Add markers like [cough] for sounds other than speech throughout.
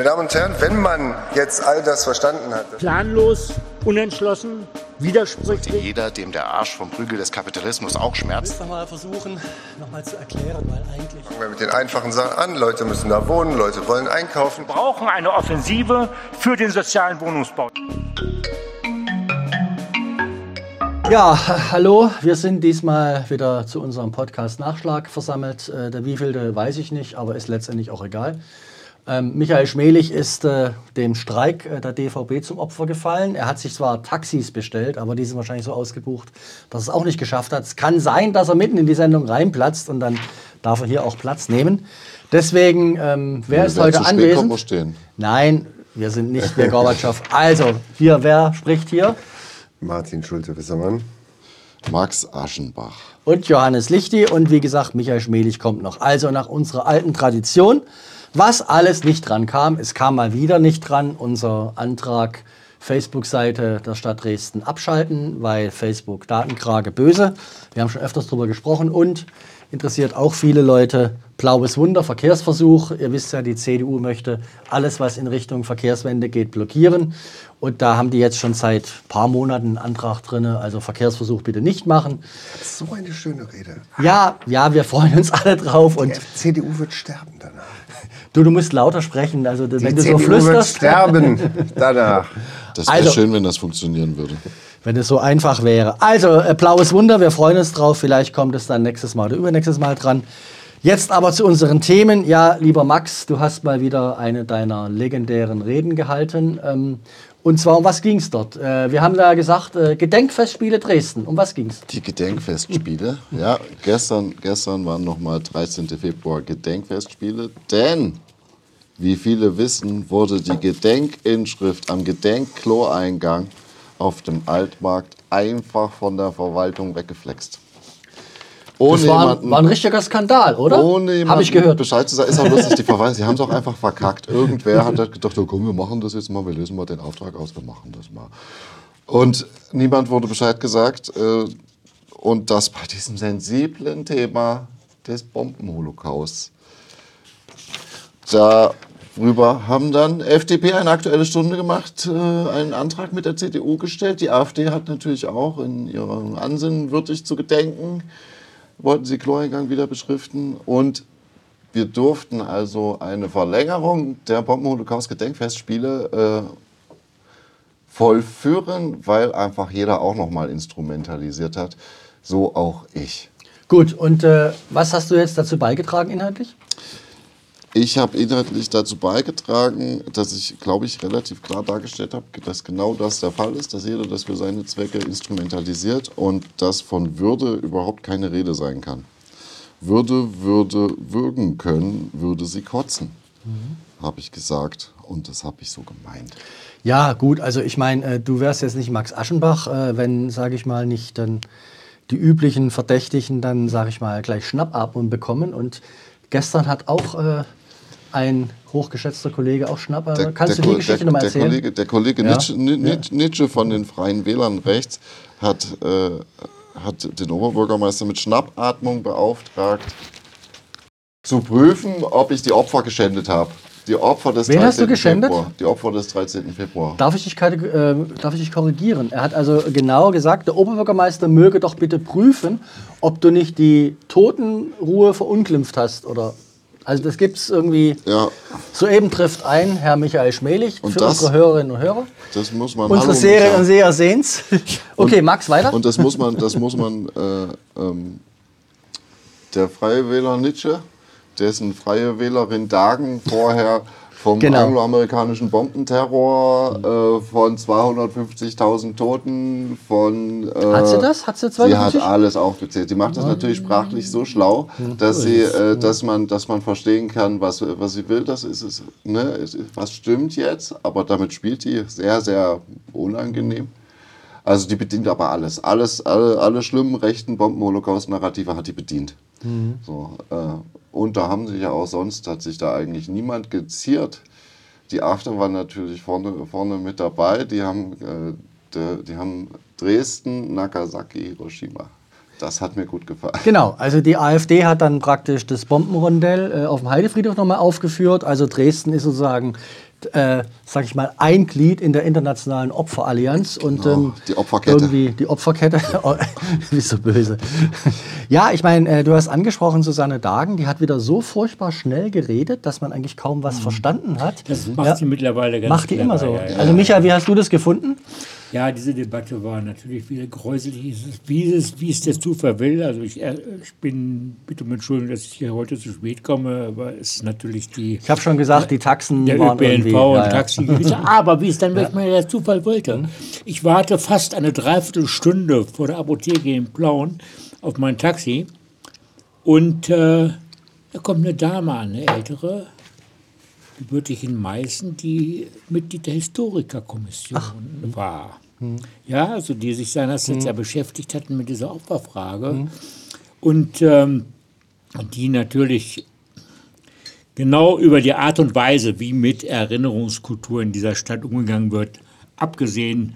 Meine Damen und Herren, wenn man jetzt all das verstanden hat. Planlos, unentschlossen, widersprüchlich. Jeder, dem der Arsch vom Prügel des Kapitalismus auch schmerzt. Ich will mal versuchen, nochmal zu erklären, weil eigentlich. Fangen wir mit den einfachen Sachen an. Leute müssen da wohnen, Leute wollen einkaufen. Wir brauchen eine Offensive für den sozialen Wohnungsbau. Ja, hallo, wir sind diesmal wieder zu unserem Podcast Nachschlag versammelt. Äh, der wievielte weiß ich nicht, aber ist letztendlich auch egal. Ähm, Michael Schmelig ist äh, dem Streik äh, der DVB zum Opfer gefallen. Er hat sich zwar Taxis bestellt, aber die sind wahrscheinlich so ausgebucht, dass es auch nicht geschafft hat. Es kann sein, dass er mitten in die Sendung reinplatzt und dann darf er hier auch Platz nehmen. Deswegen, ähm, wer ist heute anwesend? Nein, wir sind nicht der [laughs] Gorbatschow. Also, hier, wer spricht hier? Martin Schulte-Wissermann. Max Aschenbach. und Johannes Lichti und wie gesagt, Michael Schmelig kommt noch. Also nach unserer alten Tradition, was alles nicht dran kam, es kam mal wieder nicht dran, unser Antrag Facebook-Seite der Stadt Dresden abschalten, weil Facebook Datenkrage böse. Wir haben schon öfters darüber gesprochen und interessiert auch viele Leute. Blaues Wunder, Verkehrsversuch. Ihr wisst ja, die CDU möchte alles, was in Richtung Verkehrswende geht, blockieren. Und da haben die jetzt schon seit ein paar Monaten einen Antrag drin. Also Verkehrsversuch bitte nicht machen. So eine schöne Rede. Ja, ja, wir freuen uns alle drauf. Und Die CDU wird sterben danach. Du, du musst lauter sprechen. Also Die wenn du CDU so wird flüsterst, sterben [laughs] danach. Das wäre Also- schön, wenn das funktionieren würde. wenn es so einfach wäre. Also äh, blaues Wunder, wir freuen uns drauf. Vielleicht kommt es dann nächstes Mal oder übernächstes Mal dran. Jetzt aber zu unseren Themen. Ja, lieber Max, du hast mal wieder eine deiner legendären Reden gehalten. Ähm, und zwar, um was ging es dort? Äh, wir haben da gesagt, äh, Gedenkfestspiele Dresden. Um was ging es? Die Gedenkfestspiele. Ja, gestern, gestern waren nochmal 13. Februar Gedenkfestspiele, denn, wie viele wissen, wurde die Gedenkinschrift am Gedenkkloeingang auf dem Altmarkt einfach von der Verwaltung weggeflext. Ohne Das war, jemanden- war ein richtiger Skandal, oder? Ohne jemandem Habe ich gehört. Bescheid zu sagen, ist auch lustig, die Verweise, sie haben es auch einfach verkackt. [laughs] Irgendwer hat halt gedacht, oh, komm, wir machen das jetzt mal, wir lösen mal den Auftrag aus, wir machen das mal. Und niemand wurde Bescheid gesagt. Äh, und das bei diesem sensiblen Thema des Bombenholocausts. Darüber haben dann FDP eine aktuelle Stunde gemacht, äh, einen Antrag mit der CDU gestellt. Die AfD hat natürlich auch in ihrem Ansinnen würdig zu gedenken, wollten sie Chloreingang wieder beschriften. Und wir durften also eine Verlängerung der Bombenholocaust-Gedenkfestspiele äh, vollführen, weil einfach jeder auch nochmal instrumentalisiert hat. So auch ich. Gut, und äh, was hast du jetzt dazu beigetragen inhaltlich? Ich habe inhaltlich dazu beigetragen, dass ich, glaube ich, relativ klar dargestellt habe, dass genau das der Fall ist, dass jeder das für seine Zwecke instrumentalisiert und dass von Würde überhaupt keine Rede sein kann. Würde, würde würgen können, würde sie kotzen, habe ich gesagt. Und das habe ich so gemeint. Ja, gut, also ich meine, äh, du wärst jetzt nicht Max Aschenbach, äh, wenn, sage ich mal, nicht dann die üblichen Verdächtigen dann, sage ich mal, gleich Schnappatmung bekommen. Und gestern hat auch äh, ein hochgeschätzter Kollege auch Schnappatmung. Kannst du die Geschichte nochmal der erzählen? Kollege, der Kollege Ja. Nitsche, Ni- Ni- Nitsche von den Freien Wählern rechts hat, äh, hat den Oberbürgermeister mit Schnappatmung beauftragt, zu prüfen, ob ich die Opfer geschändet habe. Die Opfer des Wen 13. hast du geschändet? Februar. Die Opfer des 13. Februar. Darf ich, dich, äh, darf ich dich korrigieren? Er hat also genau gesagt, der Oberbürgermeister möge doch bitte prüfen, ob du nicht die Totenruhe verunglimpft hast. Oder also das gibt es irgendwie. Ja, Soeben trifft ein Herr Michael Schmelig Und für das- unsere Hörerinnen und Hörer. das muss man. Unsere Serien und Seher sehen's. [laughs] [laughs] Okay, Max, weiter. Und das muss man, das muss man, äh, ähm, der Freie Wähler Nietzsche, dessen Freie Wählerin Dagen vorher vom Genau. angloamerikanischen Bombenterror, äh, von 250.000 Toten, von... Äh, Hat sie das? Hat sie Sie hat 250? alles aufgezählt. Die macht das natürlich sprachlich so schlau, dass, sie, äh, dass, man, dass man verstehen kann, was, was sie will. Das ist es, ne? Was stimmt jetzt? Aber damit spielt die sehr, sehr unangenehm. Also die bedient aber alles. Alles, alle, alle schlimmen rechten Bomben-Holocaust-Narrative hat die bedient. So, äh, und da haben sich ja auch sonst, hat sich da eigentlich niemand geziert. Die After waren natürlich vorne, vorne mit dabei. Die haben, äh, die, die haben Dresden, Nagasaki, Hiroshima. Das hat mir gut gefallen. Genau, also die AfD hat dann praktisch das Bombenrondell äh, auf dem Heidefriedhof nochmal aufgeführt. Also Dresden ist sozusagen, äh, sag ich mal, ein Glied in der internationalen Opferallianz. Und, Oh, ähm, die Opferkette. Irgendwie die Opferkette. [laughs] Oh, Bist so böse. ja, ich meine, äh, du hast angesprochen Susanne Dagen, die hat wieder so furchtbar schnell geredet, dass man eigentlich kaum was verstanden hat. Das macht Ja. sie mittlerweile ganz Macht die immer so. Ja, ja. Also Michael, wie hast du das gefunden? Ja, diese Debatte war natürlich wieder gräuselig, wie es, wie es der Zufall will. Also ich, äh, ich bin, bitte um Entschuldigung, dass ich hier heute zu spät komme, aber es ist natürlich die, Ich habe schon gesagt, die Taxen der waren irgendwie... ÖPNV und ja, ja. Taxi. [laughs] Aber wie es dann wirklich mal der Zufall wollte. Ich warte fast eine Dreiviertelstunde vor der Apotheke in Plauen auf mein Taxi und äh, da kommt eine Dame an, eine ältere, gebürtig in Meißen, die Mitglied der Historikerkommission war. Ja, also die sich seinerzeit ja beschäftigt hatten mit dieser Opferfrage. Und ähm, die natürlich genau über die Art und Weise, wie mit Erinnerungskultur in dieser Stadt umgegangen wird, abgesehen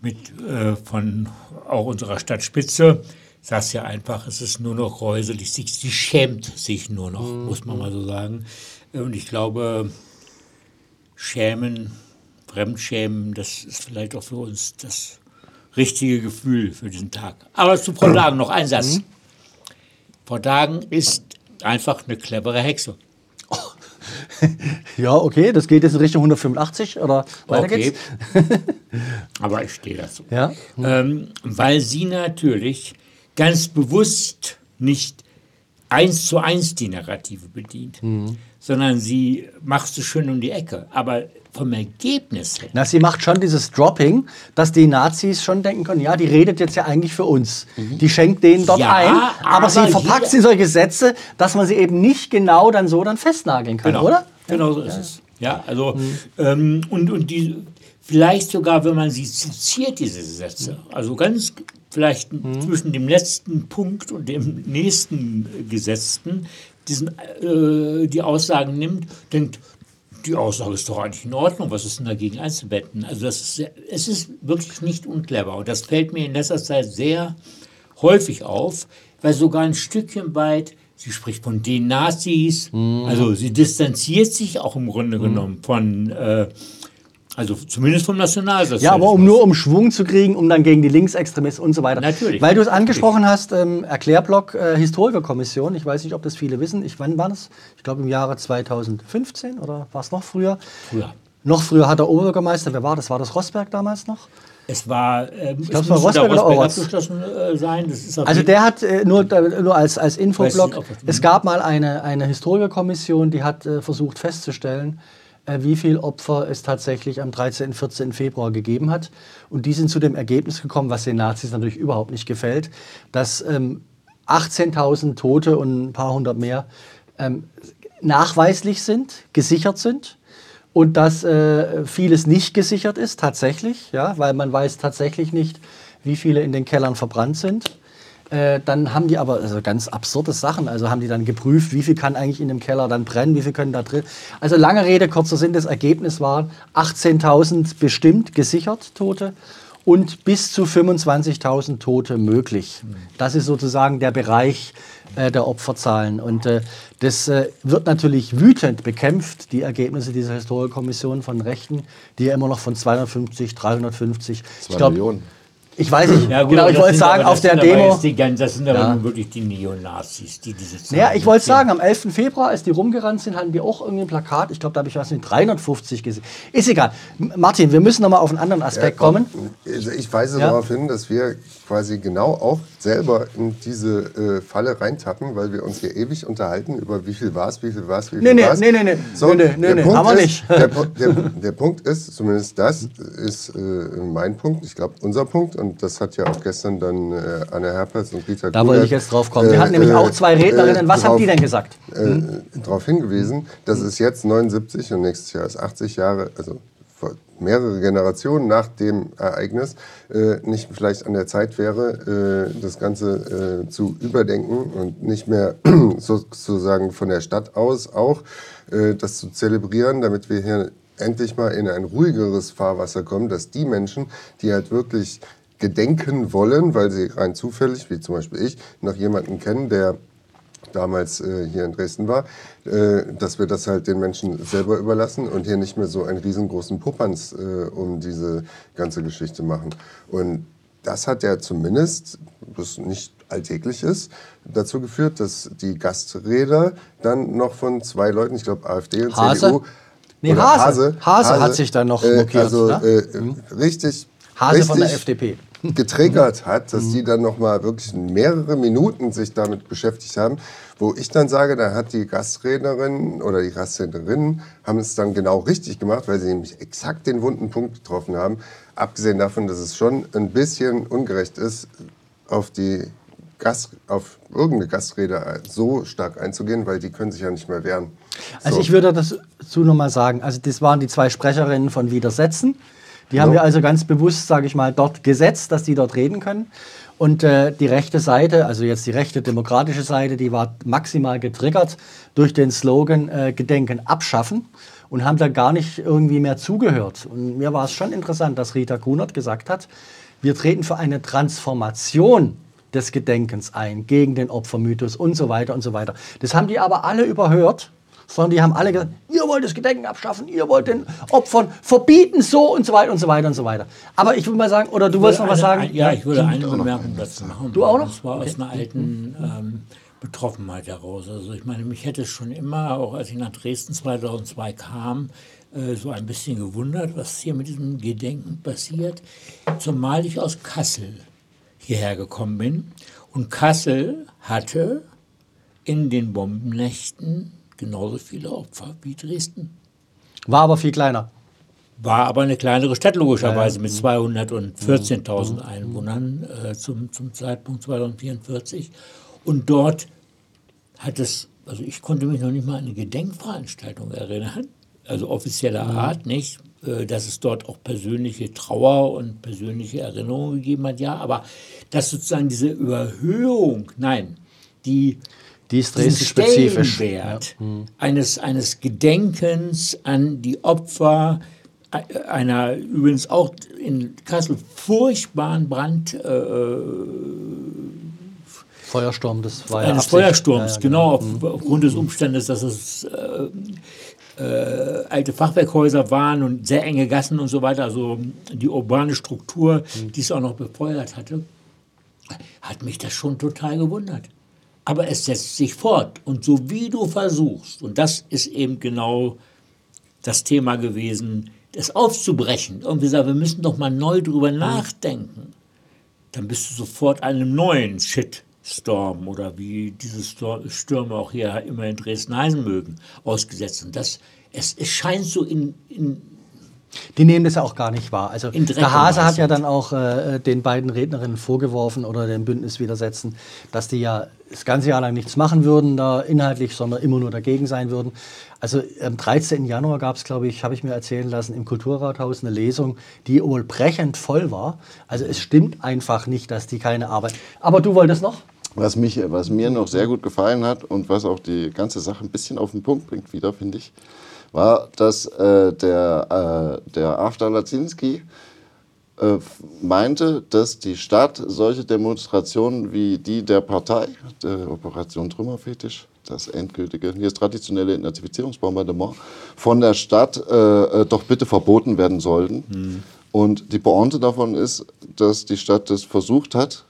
mit, äh, von auch unserer Stadtspitze, sagt ja einfach, es ist nur noch gräuselig, sie, sie schämt sich nur noch, muss man mal so sagen. Und ich glaube, Schämen, Fremdschämen, das ist vielleicht auch für uns das richtige Gefühl für diesen Tag. Aber zu Frau Dagen noch ein Satz. Frau Dagen ist einfach eine clevere Hexe. [laughs] Ja, okay, das geht jetzt in Richtung 185 oder weiter Okay. geht's? [laughs] Aber ich stehe dazu. Ja. Ähm, weil sie natürlich ganz bewusst nicht eins zu eins die Narrative bedient, Mhm. Sondern sie macht es schön um die Ecke. Aber vom Ergebnis her, Na, sie macht schon dieses Dropping, dass die Nazis schon denken können, ja, die redet jetzt ja eigentlich für uns. Die schenkt denen dort Ja, ein, aber, aber sie verpackt sie in solche Sätze, dass man sie eben nicht genau dann so dann festnageln kann, Genau, oder? genau so ist es. Ja, also ähm, und, und die, vielleicht sogar, wenn man sie zitiert, diese Sätze, also ganz vielleicht zwischen dem letzten Punkt und dem nächsten Gesetzten, diesen, äh, die Aussagen nimmt, denkt, die Aussage ist doch eigentlich in Ordnung, was ist denn dagegen einzubetten? Also das ist, sehr- es ist wirklich nicht unclever. Und das fällt mir in letzter Zeit sehr häufig auf, weil sogar ein Stückchen weit, sie spricht von den Nazis, also sie distanziert sich auch im Grunde genommen von, äh, also zumindest vom Nationalsozialismus. Ja, aber um nur um Schwung zu kriegen, um dann gegen die Linksextremisten und so weiter. Natürlich. Weil du es angesprochen hast, ähm, Erklärblock äh, Historikerkommission. Ich weiß nicht, ob das viele wissen. Ich, wann war das? Ich glaube im Jahre 2015 oder war es noch früher? Früher. Noch früher hat der Oberbürgermeister, wer war das? War das Rosberg damals noch? Es war, ähm, ich glaub, es war Rosberg oder Orts. abgeschlossen äh, sein. Also der hat äh, nur, da- nur als, als Infoblock, es gab mal eine, eine Historikerkommission, die hat äh, versucht festzustellen, äh, wie viel Opfer es tatsächlich am 13. 14. Februar gegeben hat. Und die sind zu dem Ergebnis gekommen, was den Nazis natürlich überhaupt nicht gefällt, dass ähm, 18.000 Tote und ein paar hundert mehr ähm, nachweislich sind, gesichert sind und dass äh, vieles nicht gesichert ist, tatsächlich, ja, weil man weiß tatsächlich nicht, wie viele in den Kellern verbrannt sind. Äh, dann haben die aber also ganz absurde Sachen. Also haben die dann geprüft, wie viel kann eigentlich in dem Keller dann brennen, wie viel können da drin. Also lange Rede, kurzer Sinn, das Ergebnis war 18.000 bestimmt gesichert Tote und bis zu 25.000 Tote möglich. Das ist sozusagen der Bereich äh, der Opferzahlen. Und äh, das äh, wird natürlich wütend bekämpft, die Ergebnisse dieser Historikerkommission von Rechten, die ja immer noch von 250, 350, Zwei ich glaub, Millionen. Ich weiß nicht, Ja, gut, genau, ich wollte sagen, aber- auf der Demo. Die, das sind aber Ja. nun wirklich die Neonazis, die diese Zahlen Naja, ich wollte sagen, am 11. Februar, als die rumgerannt sind, hatten die auch irgendwie ein Plakat. Ich glaube, da habe ich was mit 350 gesehen. Ist egal. Martin, wir müssen noch mal auf einen anderen Aspekt kommen. Also ich weise Ja. darauf hin, dass wir quasi genau auch selber in diese äh, Falle reintappen, weil wir uns hier ewig unterhalten über wie viel war es, wie viel war es, wie viel Nee, nee, war es. nee, nee, nee. So, Nee, nee, nee, der nee, Punkt haben wir ist, nicht. Der, der, der Punkt ist, zumindest das ist äh, mein Punkt, ich glaube unser Punkt und das hat ja auch gestern dann äh, Anne Herpers und Rita Da wollte ich jetzt drauf kommen. Wir äh, hatten nämlich äh, auch zwei Rednerinnen. Was haben drauf- die denn gesagt? äh, darauf hingewiesen, dass es jetzt 79 und nächstes Jahr ist 80 Jahre, also mehrere Generationen nach dem Ereignis, äh, nicht vielleicht an der Zeit wäre, äh, das Ganze äh, zu überdenken und nicht mehr [clears throat] sozusagen von der Stadt aus auch äh, das zu zelebrieren, damit wir hier endlich mal in ein ruhigeres Fahrwasser kommen, dass die Menschen, die halt wirklich gedenken wollen, weil sie rein zufällig, wie zum Beispiel ich, noch jemanden kennen, der damals äh, hier in Dresden war, äh, dass wir das halt den Menschen selber überlassen und hier nicht mehr so einen riesengroßen Popanz äh, um diese ganze Geschichte machen. Und das hat ja zumindest, was nicht alltäglich ist, dazu geführt, dass die Gastredner dann noch von zwei Leuten, ich glaube AfD und Hase? CDU, Nee, oder Hase. Hase hat sich dann noch äh, mokiert, Also ne? äh, richtig, Hase richtig von der FDP. [laughs] getriggert hat, dass die dann noch mal wirklich mehrere Minuten sich damit beschäftigt haben, wo ich dann sage, da hat die Gastrednerin oder die Gastrednerinnen haben es dann genau richtig gemacht, weil sie nämlich exakt den wunden Punkt getroffen haben. Abgesehen davon, dass es schon ein bisschen ungerecht ist, auf die Gast, auf irgendeine Gastrede so stark einzugehen, weil die können sich ja nicht mehr wehren. Also So. ich würde dazu noch mal sagen, also das waren die zwei Sprecherinnen von Widersetzen. Die haben Ja. wir also ganz bewusst, sage ich mal, dort gesetzt, dass die dort reden können. Und äh, die rechte Seite, also jetzt die rechte demokratische Seite, die war maximal getriggert durch den Slogan äh, Gedenken abschaffen und haben da gar nicht irgendwie mehr zugehört. Und mir war es schon interessant, dass Rita Kunert gesagt hat, wir treten für eine Transformation des Gedenkens ein, gegen den Opfermythos und so weiter und so weiter. Das haben die aber alle überhört, sondern die haben alle gesagt, ihr wollt das Gedenken abschaffen, ihr wollt den Opfern verbieten, so und so weiter und so weiter und so weiter. Aber ich würde mal sagen, oder du wolltest noch was sagen? ein- Ja, ich würde eine Bemerkung dazu machen. Du auch noch? Und zwar aus einer alten ähm, Betroffenheit heraus. Also ich meine, mich hätte es schon immer, auch als ich nach Dresden 2002 kam, äh, so ein bisschen gewundert, was hier mit diesem Gedenken passiert. Zumal ich aus Kassel hierher gekommen bin. Und Kassel hatte in den Bombennächten genauso viele Opfer wie Dresden. War aber viel kleiner. War aber eine kleinere Stadt logischerweise mit 214.000 Einwohnern äh, zum, zum Zeitpunkt 2044. Und dort hat es, also ich konnte mich noch nicht mal an eine Gedenkveranstaltung erinnern, also offizieller Art nicht, äh, dass es dort auch persönliche Trauer und persönliche Erinnerungen gegeben hat, ja, aber dass sozusagen diese Überhöhung, nein, die Die ist Dresden-spezifisch. Stellenwert eines, eines Gedenkens an die Opfer äh, einer übrigens auch in Kassel furchtbaren Brand, äh, Feuersturm, das war ja eines Absicht. Feuersturms, Ja, ja, genau, auf, aufgrund des Umstandes, dass es äh, äh, alte Fachwerkhäuser waren und sehr enge Gassen und so weiter, also die urbane Struktur, die es auch noch befeuert hatte, hat mich das schon total gewundert. Aber es setzt sich fort. Und so wie du versuchst, und das ist eben genau das Thema gewesen, das aufzubrechen, irgendwie sagen, wir müssen doch mal neu drüber nachdenken, dann bist du sofort einem neuen Shitstorm oder wie diese Stürme auch hier immer in Dresden heißen mögen, ausgesetzt. Und das, es, es scheint so in, in Die nehmen das ja auch gar nicht wahr. Also der Hase hat ja dann auch äh, den beiden Rednerinnen vorgeworfen oder dem Bündnis widersetzen, dass die ja das ganze Jahr lang nichts machen würden da inhaltlich, sondern immer nur dagegen sein würden. Also am 13. Januar gab es, glaube ich, habe ich mir erzählen lassen, im Kulturrathaus eine Lesung, die wohl brechend voll war. Also es stimmt einfach nicht, dass die keine Arbeit. Aber du wolltest noch? Was, mich, was mir noch sehr gut gefallen hat und was auch die ganze Sache ein bisschen auf den Punkt bringt wieder, finde ich, war, dass äh, der, äh, der After Lazinski äh, meinte, dass die Stadt solche Demonstrationen wie die der Partei, der Operation Trümmerfetisch, das endgültige, hier das traditionelle Identifizierungsbombardement, von der Stadt äh, äh, doch bitte verboten werden sollten. Und die Pointe davon ist, dass die Stadt das versucht hat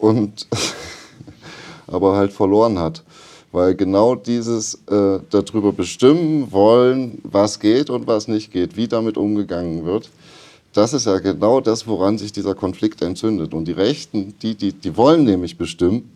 und [laughs] aber halt verloren hat. Weil genau dieses äh, darüber bestimmen wollen, was geht und was nicht geht, wie damit umgegangen wird, das ist ja genau das, woran sich dieser Konflikt entzündet. Und die Rechten, die, die, die wollen nämlich bestimmen.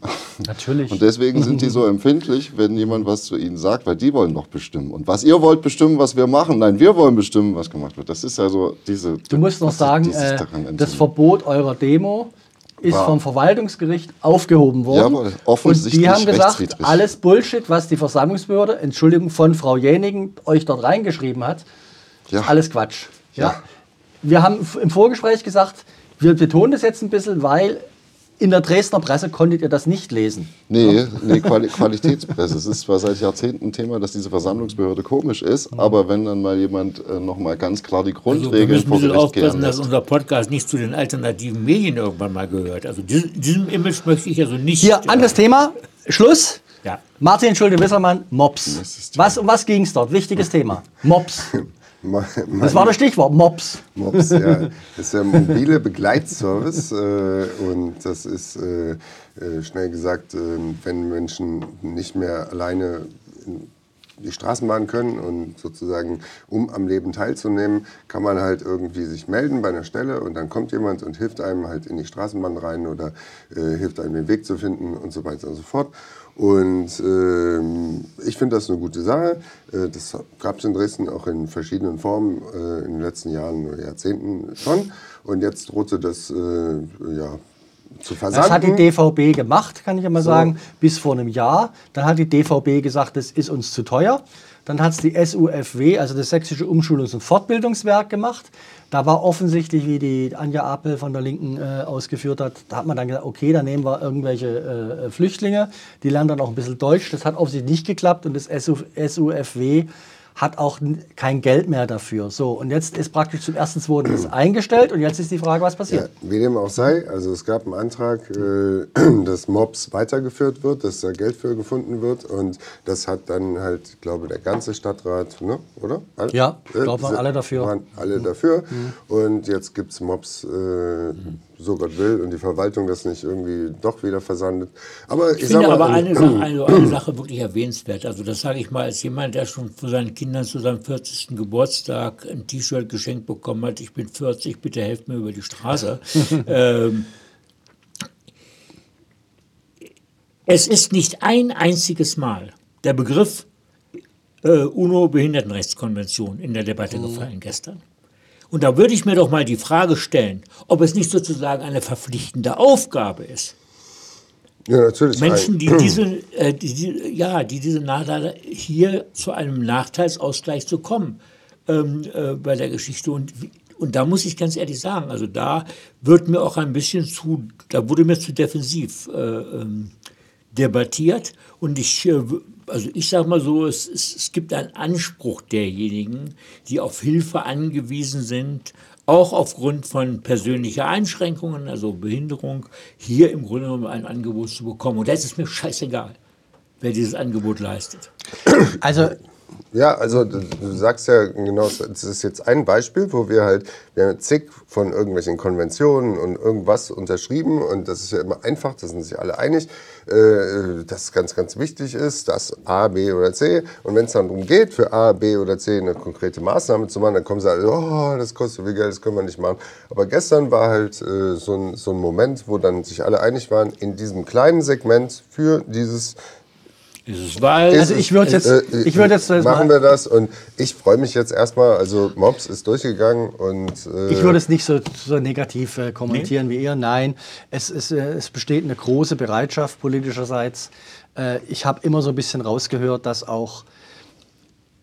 Natürlich. Und deswegen sind die so empfindlich, wenn jemand was zu ihnen sagt, weil die wollen doch bestimmen. Und was ihr wollt bestimmen, was wir machen, nein, wir wollen bestimmen, was gemacht wird. Das ist ja so diese. Du musst noch sagen, äh, das. Verbot eurer Demo ist War- vom Verwaltungsgericht aufgehoben worden. Jawohl, offensichtlich Und die haben gesagt, alles Bullshit, was die Versammlungsbehörde, Entschuldigung, von Frau Jänigen euch dort reingeschrieben hat, Ja. ist alles Quatsch. Ja. Ja. Wir haben im Vorgespräch gesagt, wir betonen das jetzt ein bisschen, weil in der Dresdner Presse konntet ihr das nicht lesen. Nee, nee Quali Qualitätspresse. Es ist zwar seit Jahrzehnten ein Thema, dass diese Versammlungsbehörde komisch ist, aber wenn dann mal jemand äh, nochmal ganz klar die Also wir Grundregeln müssen ein vor bisschen Gericht aufpassen, dass unser Podcast nicht zu den alternativen Medien irgendwann mal gehört. Also diesem, diesem Image möchte ich also nicht. Hier, anderes Thema. Schluss. Ja. Martin Schulte-Wissermann, Mops. Was, um was ging es dort? Wichtiges Thema. Mops. [laughs] Ma- Das war das Stichwort, Mops. Mops, ja. Das ist der mobile Begleitservice äh, und das ist äh, äh, schnell gesagt, äh, wenn Menschen nicht mehr alleine in die Straßenbahn können und sozusagen, um am Leben teilzunehmen, kann man halt irgendwie sich melden bei einer Stelle und dann kommt jemand und hilft einem halt in die Straßenbahn rein oder äh, hilft einem den Weg zu finden und so weiter und so fort. Und ähm, ich finde das eine gute Sache. Äh, das gab es in Dresden auch in verschiedenen Formen äh, in den letzten Jahren oder Jahrzehnten schon. Und jetzt drohte das äh, ja, zu versanden. Das hat die DVB gemacht, kann ich ja mal sagen, bis vor einem Jahr. Dann hat die DVB gesagt, das ist uns zu teuer. Dann hat es die SUFW, also das Sächsische Umschulungs- und Fortbildungswerk, gemacht. Da war offensichtlich, wie die Anja Apel von der Linken äh, ausgeführt hat, da hat man dann gesagt, okay, dann nehmen wir irgendwelche äh, Flüchtlinge, die lernen dann auch ein bisschen Deutsch. Das hat offensichtlich nicht geklappt und das SU, SUFW hat auch kein Geld mehr dafür. So, und jetzt ist praktisch zum 1.2. das eingestellt und jetzt ist die Frage, was Ja, passiert. wie dem auch sei, also es gab einen Antrag, äh, [clears throat] dass MOBS weitergeführt wird, dass da Geld für gefunden wird und das hat dann halt, ich glaube, der ganze Stadtrat, ne, oder? Alle? Ja, ich Äh, glaube, waren alle dafür. Waren alle dafür und jetzt gibt es MOBS, äh, so Gott will und die Verwaltung das nicht irgendwie doch wieder versandet. Aber ich, Ich sag finde mal, aber also- eine Sache, eine, [clears throat] eine Sache wirklich erwähnenswert. Also das sage ich mal als jemand, der schon von seinen Kindern zu seinem 40. Geburtstag ein T-Shirt geschenkt bekommen hat. Ich bin 40, bitte helft mir über die Straße. [laughs] ähm, es ist nicht ein einziges Mal der Begriff äh, UNO-Behindertenrechtskonvention in der Debatte gefallen gestern. Und da würde ich mir doch mal die Frage stellen, ob es nicht sozusagen eine verpflichtende Aufgabe ist, ja, natürlich. Menschen, die [clears throat] diese, äh, die, die, ja, die diese Nachteile hier zu einem Nachteilsausgleich zu kommen ähm, äh, bei der Geschichte. Und, und da muss ich ganz ehrlich sagen, also da wird mir auch ein bisschen zu, da wurde mir zu defensiv äh, ähm, debattiert. Und ich, äh, also ich sage mal so, es, es, es gibt einen Anspruch derjenigen, die auf Hilfe angewiesen sind, auch aufgrund von persönlicher Einschränkungen, also Behinderung, hier im Grunde genommen ein Angebot zu bekommen. Und da ist mir scheißegal, wer dieses Angebot leistet. Also Ja, also du, du sagst ja genau, das ist jetzt ein Beispiel, wo wir halt, wir haben zig von irgendwelchen Konventionen und irgendwas unterschrieben und das ist ja immer einfach, da sind sich alle einig, äh, dass es ganz, ganz wichtig ist, dass A, B oder C und wenn es dann darum geht, für A, B oder C eine konkrete Maßnahme zu machen, dann kommen sie alle, oh, das kostet viel Geld, das können wir nicht machen. Aber gestern war halt äh, so, ein, so ein Moment, wo dann sich alle einig waren, in diesem kleinen Segment für dieses Dieses Wahl, Also ich würde jetzt, äh, ich würde jetzt machen wir das und ich freue mich jetzt erstmal. Also Mobs ist durchgegangen und äh, ich würde es nicht so, so negativ äh, kommentieren wie ihr. Nein, es, ist, äh, es besteht eine große Bereitschaft politischerseits. Äh, ich habe immer so ein bisschen rausgehört, dass auch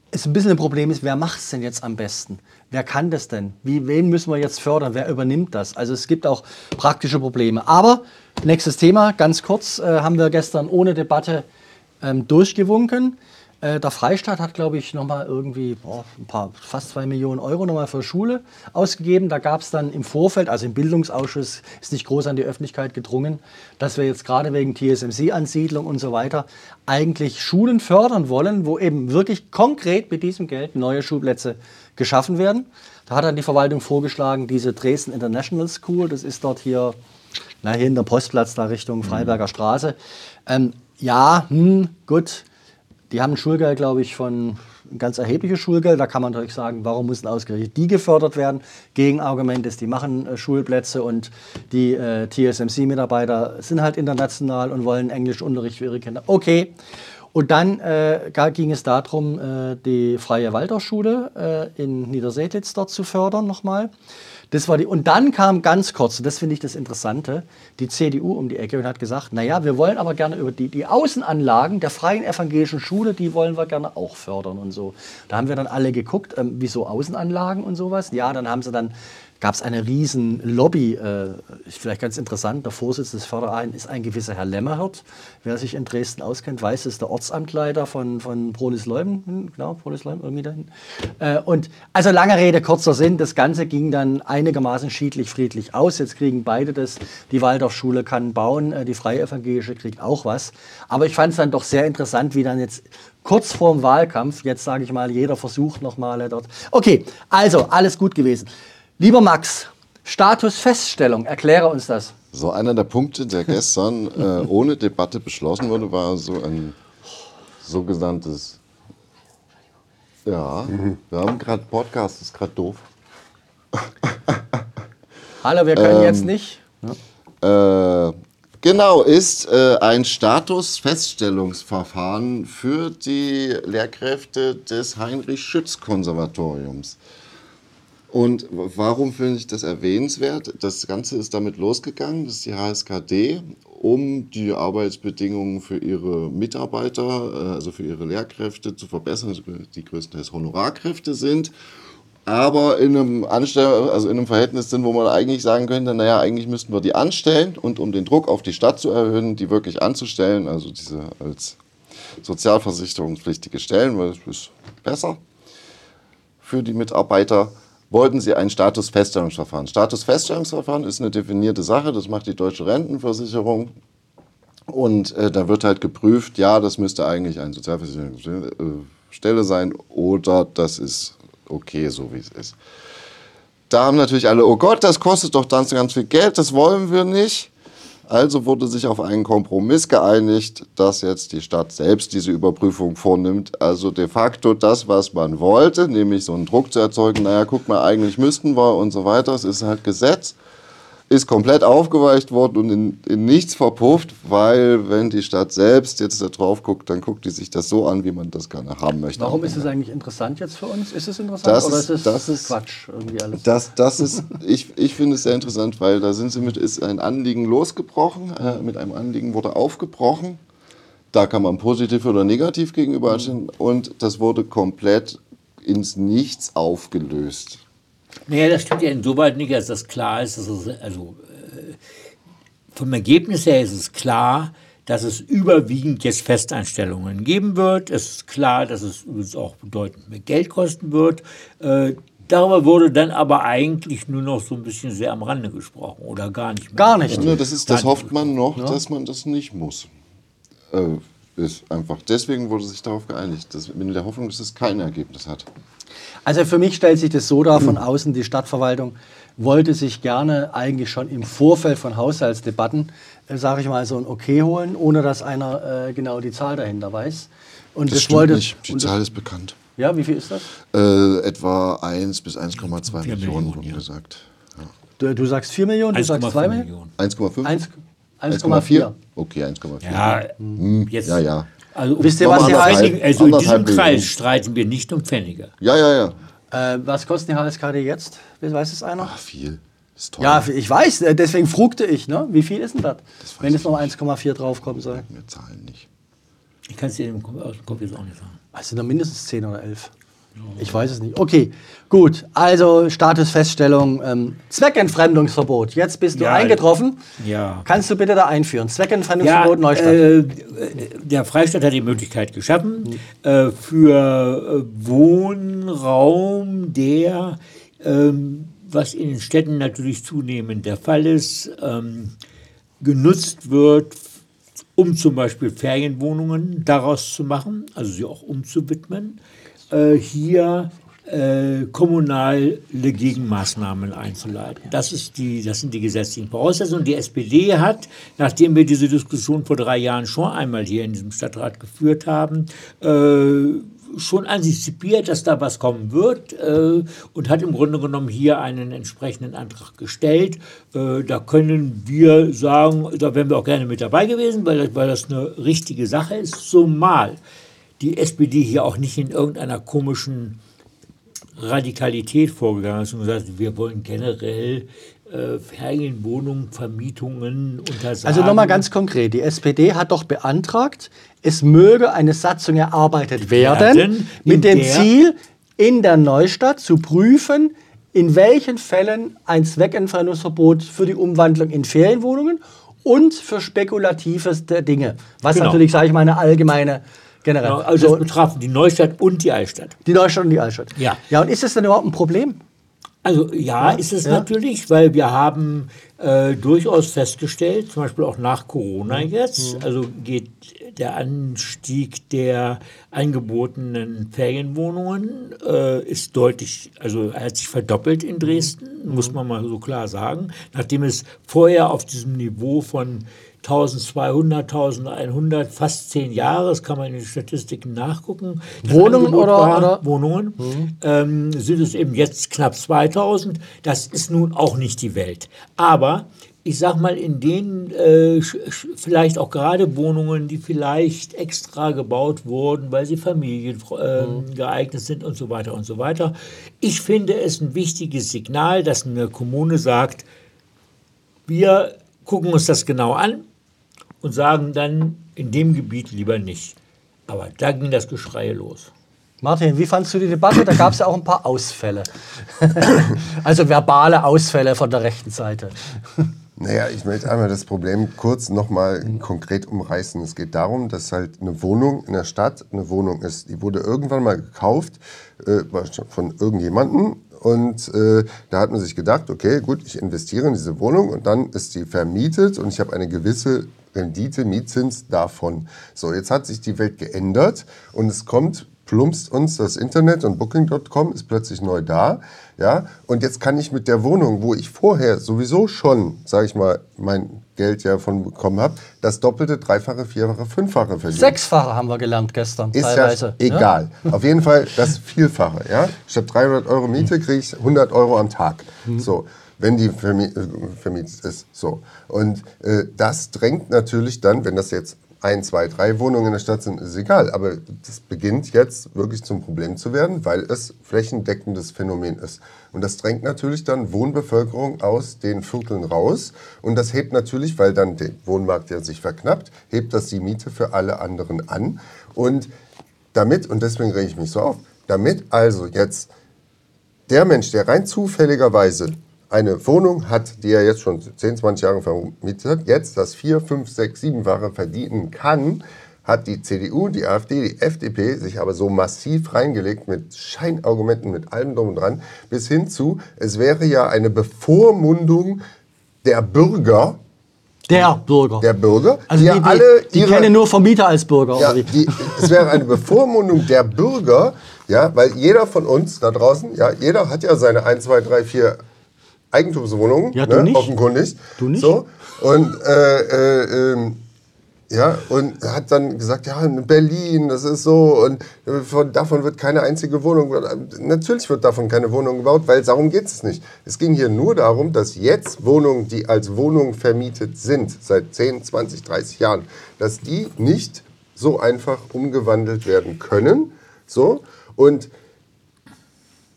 es ein bisschen ein Problem ist, wer macht es denn jetzt am besten? Wer kann das denn? Wie, wen müssen wir jetzt fördern? Wer übernimmt das? Also es gibt auch praktische Probleme. Aber nächstes Thema, ganz kurz, äh, haben wir gestern ohne Debatte ähm, durchgewunken. Äh, der Freistaat hat, glaube ich, nochmal irgendwie boah, ein paar, fast zwei Millionen Euro nochmal für Schule ausgegeben. Da gab es dann im Vorfeld, also im Bildungsausschuss, ist nicht groß an die Öffentlichkeit gedrungen, dass wir jetzt gerade wegen TSMC-Ansiedlung und so weiter eigentlich Schulen fördern wollen, wo eben wirklich konkret mit diesem Geld neue Schulplätze geschaffen werden. Da hat dann die Verwaltung vorgeschlagen, diese Dresden International School, das ist dort hier, na, hier hinter Postplatz, da Richtung Freiberger Straße. Ähm, ja, hm, gut. Die haben ein Schulgeld, glaube ich, von ganz erhebliches Schulgeld. Da kann man natürlich sagen, warum müssen ausgerechnet die gefördert werden? Gegenargument ist, die machen äh, Schulplätze und die äh, TSMC-Mitarbeiter sind halt international und wollen Englischunterricht für ihre Kinder. Okay. Und dann äh, ging es darum, äh, die Freie Waldorfschule äh, in Niedersetlitz dort zu fördern nochmal. Das war die, und dann kam ganz kurz, das finde ich das Interessante, die CDU um die Ecke und hat gesagt, naja, wir wollen aber gerne über die, die Außenanlagen der Freien Evangelischen Schule, die wollen wir gerne auch fördern und so. Da haben wir dann alle geguckt, ähm, wieso Außenanlagen und sowas. Ja, dann haben sie dann gab es eine riesen Lobby, äh, vielleicht ganz interessant, der Vorsitzende des Fördereins ist ein gewisser Herr Lämmerhirt. Wer sich in Dresden auskennt, weiß, ist der Ortsamtleiter von, von Prolis-Leuben, hm, genau, Prolis-Leuben, irgendwie dahin. Äh, und also lange Rede, kurzer Sinn, das Ganze ging dann einigermaßen schiedlich, friedlich aus. Jetzt kriegen beide das, die Waldorfschule kann bauen, äh, die Freie Evangelische kriegt auch was. Aber ich fand es dann doch sehr interessant, wie dann jetzt kurz vorm Wahlkampf, jetzt sage ich mal, jeder versucht nochmal äh, dort. Okay, also alles gut gewesen. Lieber Max, Statusfeststellung, erkläre uns das. So einer der Punkte, der gestern [laughs] äh, ohne Debatte beschlossen wurde, war so ein sogenanntes. Ja, wir haben gerade Podcast, ist gerade doof. [laughs] Hallo, wir können jetzt nicht. Äh, genau, ist äh, ein Statusfeststellungsverfahren für die Lehrkräfte des Heinrich-Schütz-Konservatoriums. Und warum finde ich das erwähnenswert? Das Ganze ist damit losgegangen, das ist die HSKD, um die Arbeitsbedingungen für ihre Mitarbeiter, äh, also für ihre Lehrkräfte zu verbessern, also die größtenteils Honorarkräfte sind, aber in einem, Anstell also in einem Verhältnis sind, wo man eigentlich sagen könnte, naja, eigentlich müssten wir die anstellen und um den Druck auf die Stadt zu erhöhen, die wirklich anzustellen, also diese als sozialversicherungspflichtige Stellen, weil das ist besser für die Mitarbeiter wollten sie ein Statusfeststellungsverfahren. Statusfeststellungsverfahren ist eine definierte Sache, das macht die deutsche Rentenversicherung. Und äh, da wird halt geprüft, ja, das müsste eigentlich eine Sozialversicherungsstelle sein oder das ist okay, so wie es ist. Da haben natürlich alle, oh Gott, das kostet doch dann ganz viel Geld, das wollen wir nicht. Also wurde sich auf einen Kompromiss geeinigt, dass jetzt die Stadt selbst diese Überprüfung vornimmt. Also de facto das, was man wollte, nämlich so einen Druck zu erzeugen, naja, guck mal, eigentlich müssten wir und so weiter. Es ist halt Gesetz ist komplett aufgeweicht worden und in, in, nichts verpufft, weil wenn die Stadt selbst jetzt da drauf guckt, dann guckt die sich das so an, wie man das gerne haben möchte. Warum ist es eigentlich interessant jetzt für uns? Ist es interessant das oder ist, ist es das ist, Quatsch irgendwie alles? Das, das ist, ich, ich finde es sehr interessant, weil da sind sie mit, ist ein Anliegen losgebrochen, äh, mit einem Anliegen wurde aufgebrochen. Da kann man positiv oder negativ gegenüberstehen mhm. und das wurde komplett ins Nichts aufgelöst. Naja, das stimmt ja insoweit nicht, als das klar ist. Dass es, also, äh, vom Ergebnis her ist es klar, dass es überwiegend jetzt Festeinstellungen geben wird. Es ist klar, dass es übrigens auch bedeutend mehr Geld kosten wird. Äh, darüber wurde dann aber eigentlich nur noch so ein bisschen sehr am Rande gesprochen oder gar nicht mehr. Gar nicht. Ja, das ist, das hofft man noch, ja. dass man das nicht muss. Äh, ist einfach. Deswegen wurde sich darauf geeinigt, dass, mit der Hoffnung, dass es kein Ergebnis hat. Also für mich stellt sich das so dar, von außen die Stadtverwaltung wollte sich gerne eigentlich schon im Vorfeld von Haushaltsdebatten, äh, sage ich mal, so ein Okay holen, ohne dass einer äh, genau die Zahl dahinter weiß. Und das, das wollte, nicht. Die Zahl ist bekannt. Ja, wie viel ist das? Äh, etwa 1 bis 1,2 Millionen, wurde ja. gesagt. Ja. Du, du, sagst 4 Millionen, du sagst 2 Millionen? 1,5? 1,4? Okay, 1,4. Ja, hm. jetzt, ja, ja. Also, Wisst ihr, was die heißen? Also in diesem Kreis streiten wir nicht um Pfennige. Ja, ja, ja. Äh, was kostet die HSKD jetzt? Weiß es einer? Ach, viel. Ist teuer. Ja, ich weiß, äh, deswegen frugte ich, ne? Wie viel ist denn das? das wenn es noch 1,4 draufkommen soll? Wir zahlen nicht. Ich kann es dir aus dem Kopf jetzt auch nicht sagen. Also dann mindestens 10 oder 11. Ich weiß es nicht. Okay, gut. Also Statusfeststellung, ähm, Zweckentfremdungsverbot. Jetzt bist du ja, eingetroffen. Ja. Kannst du bitte da einführen? Zweckentfremdungsverbot ja, Neustadt. Äh, der Freistaat hat die Möglichkeit geschaffen, mhm. äh, für äh, Wohnraum, der, ähm, was in den Städten natürlich zunehmend der Fall ist, ähm, genutzt wird, um zum Beispiel Ferienwohnungen daraus zu machen, also sie auch umzuwidmen äh, hier äh, kommunale Gegenmaßnahmen einzuleiten. Das, ist die, das sind die gesetzlichen Voraussetzungen. Die SPD hat, nachdem wir diese Diskussion vor drei Jahren schon einmal hier in diesem Stadtrat geführt haben, äh, schon antizipiert, dass da was kommen wird äh, und hat im Grunde genommen hier einen entsprechenden Antrag gestellt. Äh, da können wir sagen, da wären wir auch gerne mit dabei gewesen, weil, weil das eine richtige Sache ist, zumal die SPD hier auch nicht in irgendeiner komischen Radikalität vorgegangen ist und gesagt, wir wollen generell äh, Ferienwohnungen, Vermietungen untersagen. Also nochmal ganz konkret, die SPD hat doch beantragt, es möge eine Satzung erarbeitet werden, werden mit dem Ziel, in der Neustadt zu prüfen, in welchen Fällen ein Zweckentfremdungsverbot für die Umwandlung in Ferienwohnungen und für spekulative Dinge. Was Genau. natürlich, sage ich mal, eine allgemeine generell. Genau, also So, das betraf die Neustadt und die Altstadt. die Neustadt und die Altstadt. Ja. Ja, und ist das denn überhaupt ein Problem? Also ja, ist es ja. natürlich, weil wir haben äh, durchaus festgestellt, zum Beispiel auch nach Corona jetzt, also geht der Anstieg der angebotenen Ferienwohnungen äh, ist deutlich, also er hat sich verdoppelt in Dresden, muss man mal so klar sagen, nachdem es vorher auf diesem Niveau von 1200, 1100, fast zehn Jahre, das kann man in den Statistiken nachgucken. das Wohnungen Angebot oder- war, oder? Wohnungen, ähm, sind es eben jetzt knapp 2000. Das ist nun auch nicht die Welt. Aber ich sag mal, in den äh, vielleicht auch gerade Wohnungen, die vielleicht extra gebaut wurden, weil sie Familien ähm, geeignet sind und so weiter und so weiter. Ich finde es ein wichtiges Signal, dass eine Kommune sagt, wir gucken uns das genau an und sagen dann in dem Gebiet lieber nicht. Aber da ging das Geschrei los. Martin, wie fandst du die Debatte? Da gab es ja auch ein paar Ausfälle. [laughs] also verbale Ausfälle von der rechten Seite. Naja, ich möchte einmal das Problem kurz nochmal konkret umreißen. Es geht darum, dass halt eine Wohnung in der Stadt eine Wohnung ist. Die wurde irgendwann mal gekauft äh, von irgendjemandem und äh, da hat man sich gedacht, okay, gut, ich investiere in diese Wohnung und dann ist die vermietet und ich habe eine gewisse Rendite, Mietzins davon. So, jetzt hat sich die Welt geändert und es kommt plumpst uns das Internet und Booking.com ist plötzlich neu da. Ja? Und jetzt kann ich mit der Wohnung, wo ich vorher sowieso schon, sage ich mal, mein Geld ja von bekommen habe, das doppelte, dreifache, vierfache, fünffache verdienen. Sechsfache haben wir gelernt gestern Ist teilweise. ja egal. Auf jeden Fall das Vielfache. Ja? Statt 300 Euro Miete kriege ich 100 Euro am Tag. So, wenn die äh, vermietet ist. So. Und äh, das drängt natürlich dann, wenn das jetzt ein, zwei, drei Wohnungen in der Stadt sind, ist egal. Aber das beginnt jetzt wirklich zum Problem zu werden, weil es flächendeckendes Phänomen ist. Und das drängt natürlich dann Wohnbevölkerung aus den Vierteln raus. Und das hebt natürlich, weil dann der Wohnmarkt ja sich verknappt, hebt das die Miete für alle anderen an. Und damit, und deswegen rege ich mich so auf, damit also jetzt der Mensch, der rein zufälligerweise eine Wohnung hat, die er jetzt schon 10, 20 Jahre vermietet hat, jetzt das 4, 5, 6, 7-fache verdienen kann, hat die CDU, die AfD, die FDP sich aber so massiv reingelegt mit Scheinargumenten, mit allem drum und dran, bis hin zu, es wäre ja eine Bevormundung der Bürger, Der Bürger. der Bürger, also die die, alle die ihre, kennen nur Vermieter als Bürger. ja, die, es wäre eine Bevormundung der Bürger, ja, weil jeder von uns da draußen, ja, jeder hat ja seine 1, 2, 3, 4 Eigentumswohnungen, Ja, du ne, nicht. offenkundig. Du nicht. So, und, äh, äh, ähm, ja, und hat dann gesagt, ja, in Berlin, das ist so, und äh, von, davon wird keine einzige Wohnung, natürlich wird davon keine Wohnung gebaut, weil darum geht es nicht. Es ging hier nur darum, dass jetzt Wohnungen, die als Wohnung vermietet sind, seit 10, 20, 30 Jahren, dass die nicht so einfach umgewandelt werden können. So, und